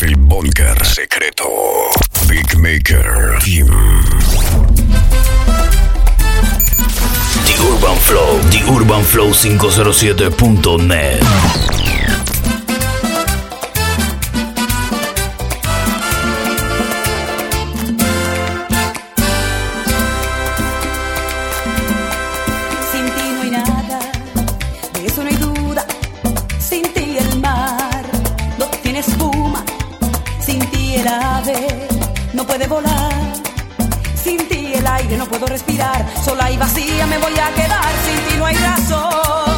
El búnker secreto. Big Maker. The Urban Flow, The Urban Flow 507.net. volar. Sin ti el aire no puedo respirar. Sola y vacía me voy a quedar. Sin ti no hay razón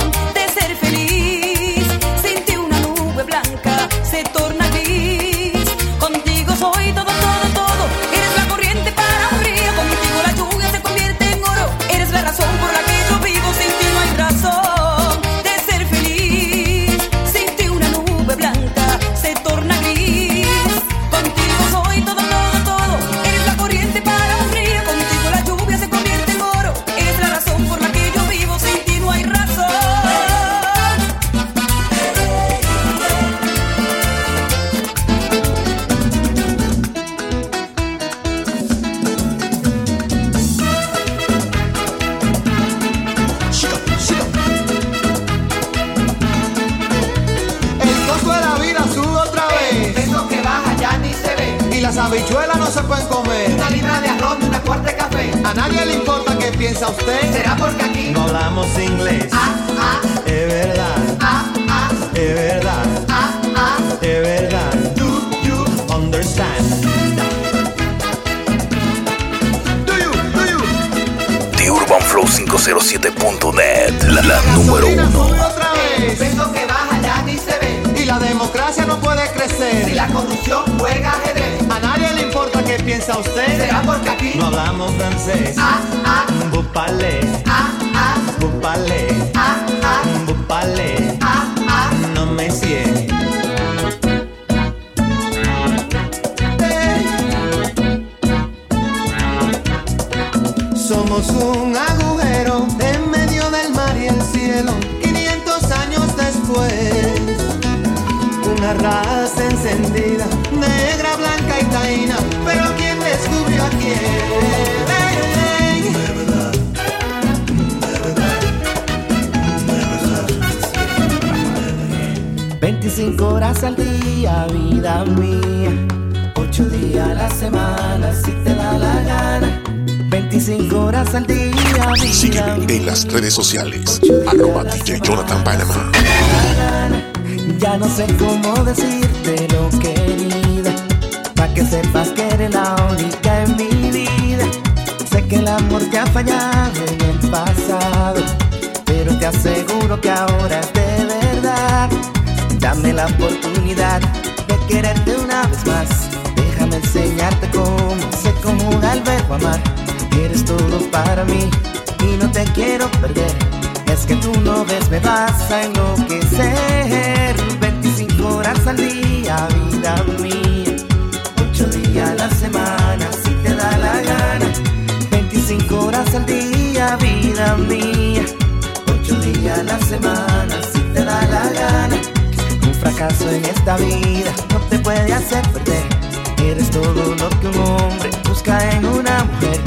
907.net, la, la número uno. Y la democracia no puede crecer. Si la corrupción juega ajedrez. A nadie le importa qué piensa usted. Será porque aquí no hablamos francés. Ah, ah. Bupale. Ah, ah. Bupale. Ah, ah. Bupale. Ah, ah. No me cierre. somos un encendida, negra, blanca y taína. Pero ¿quién descubrió a quién? 25 horas al día, vida mía. 8 días a la semana, si te da la gana. 25 horas al día, vida Sígueme mía. en las redes sociales. Arroba DJ Jonathan Panama. Ya no sé cómo decirte lo querida, pa' que sepas que eres la única en mi vida. Sé que el amor te ha fallado en el pasado, pero te aseguro que ahora es de verdad. Dame la oportunidad de quererte una vez más. Déjame enseñarte cómo se conjuga el verbo amar. Eres todo para mí y no te quiero perder. Es que tú no ves, me vas a enloquecer. 25 horas al día, vida mía. 8 días a la semana, si te da la gana. 25 horas al día, vida mía. 8 días a la semana, si te da la gana. Un fracaso en esta vida no te puede hacer perder. Eres todo lo que un hombre busca en una mujer.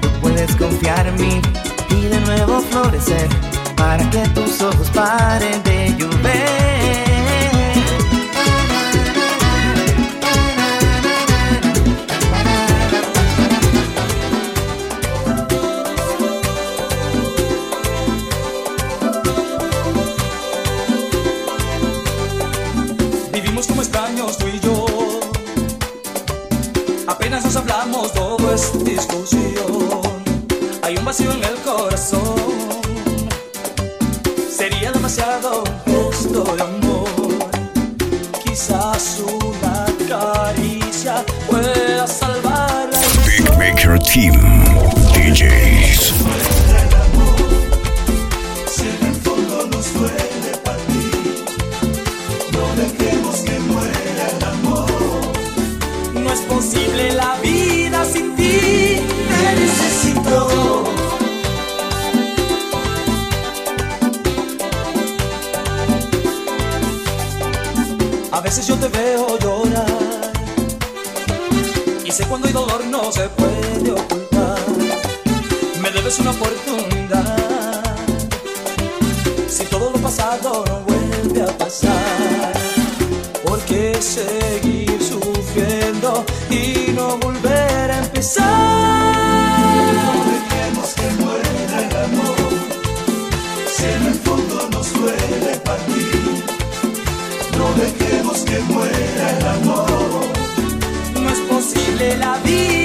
Tú puedes confiar en mí y de nuevo florecer para que tus ojos paren de llover. Discusión. Hay un vacío en el corazón. Sería demasiado un gesto de amor. Quizás una caricia pueda salvar la Big Maker Team. Y cuando hay dolor no se puede ocultar. Me debes una oportunidad. Si todo lo pasado no vuelve a pasar, ¿por qué seguir sufriendo y no volver a empezar? No dejemos que muera el amor, si en el fondo nos duele partir. No dejemos que muera el amor. be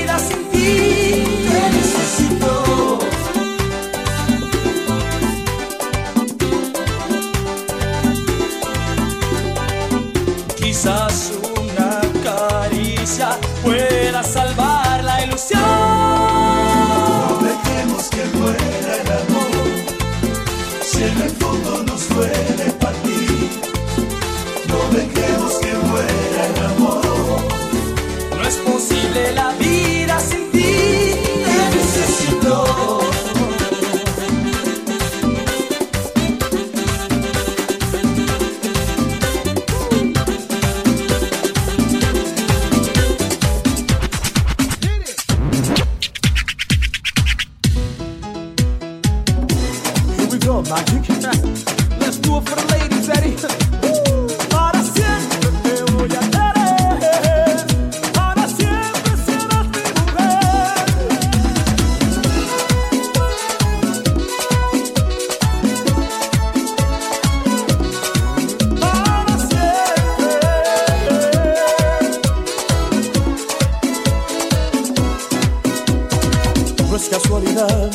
love.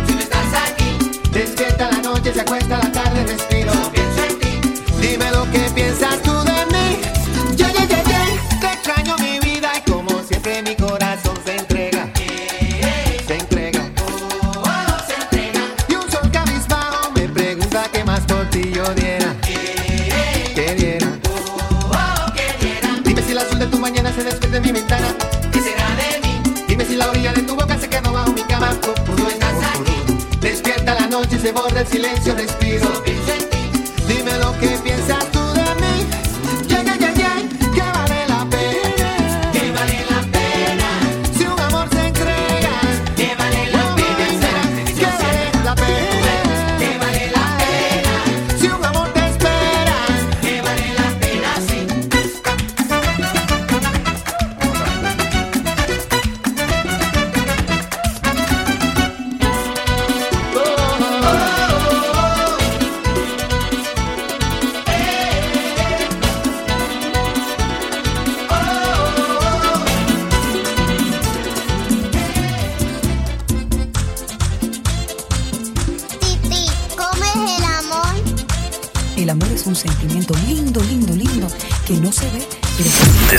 noche se borra el silencio, respiro.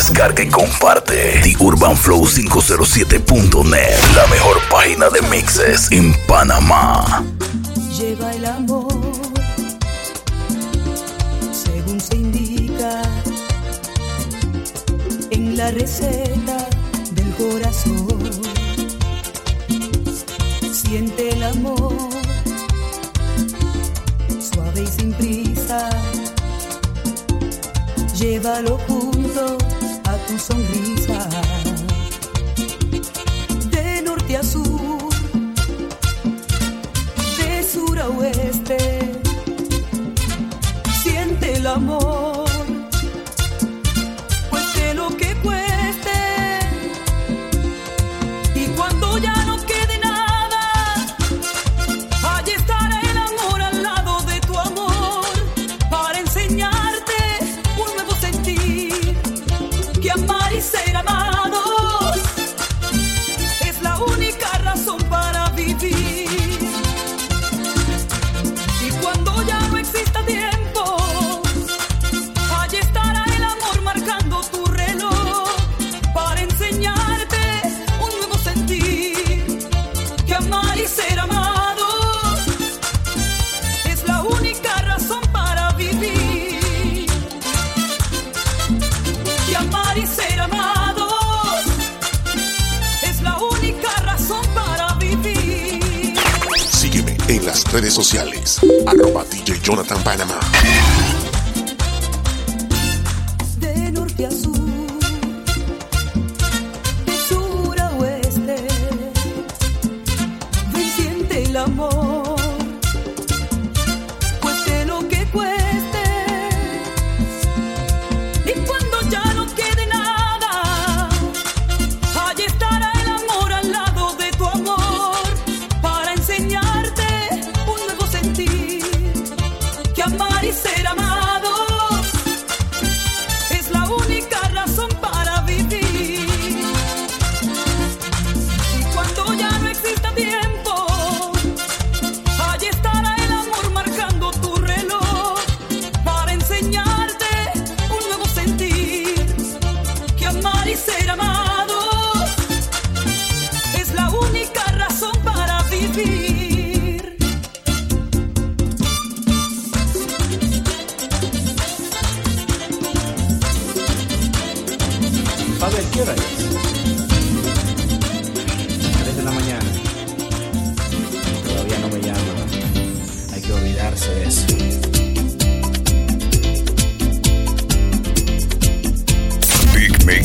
Descarga y comparte The Urban Flow 507.net, la mejor página de mixes en Panamá. Lleva el amor, según se indica, en la receta del corazón. Siente el amor, suave y sin prisa, llévalo junto função gris. redes sociales. Arroba DJ Jonathan Panamá.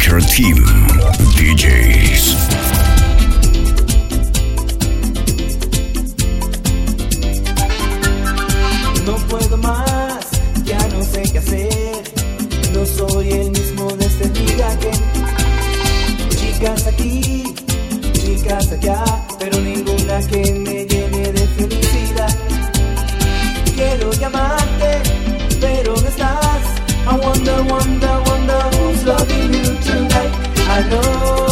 Team DJs. No puedo más, ya no sé qué hacer. No soy el mismo desde el este día que. Chicas aquí, chicas allá, pero ninguna que me llene de felicidad. Quiero llamarte, pero no estás. I wonder, wonder, who's loving you tonight. I know.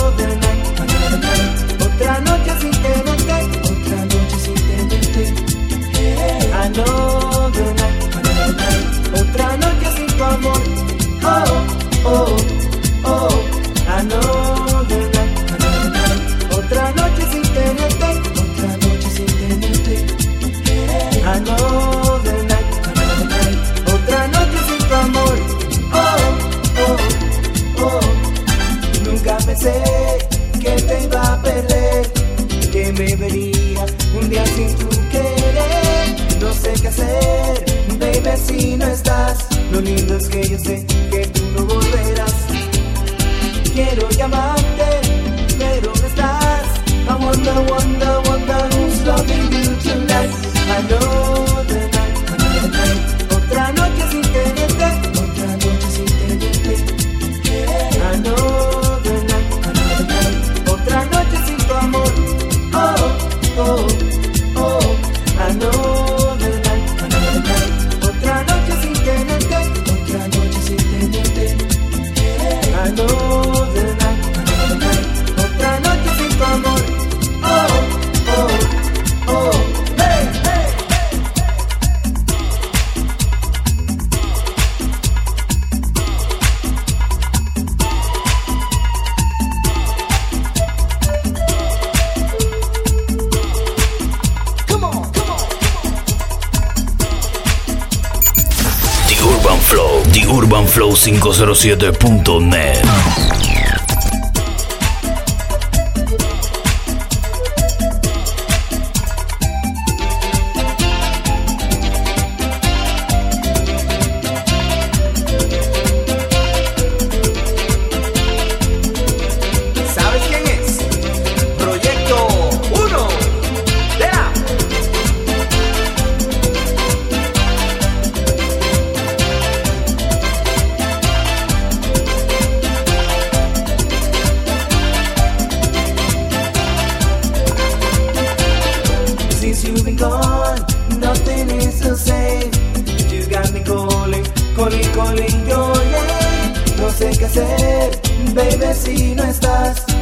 un día sin tu querer. No sé qué hacer, baby, si no estás. Lo lindo es que yo sé que tú no volverás. Quiero llamarte, pero no estás. I wonder, wonder, wonder who's loving you tonight. I know. flow507.net. baby, si no estás.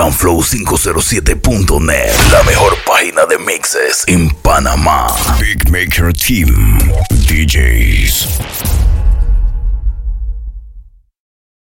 urbanflow507.net, la mejor página de mixes en Panamá. Big Maker Team, DJs.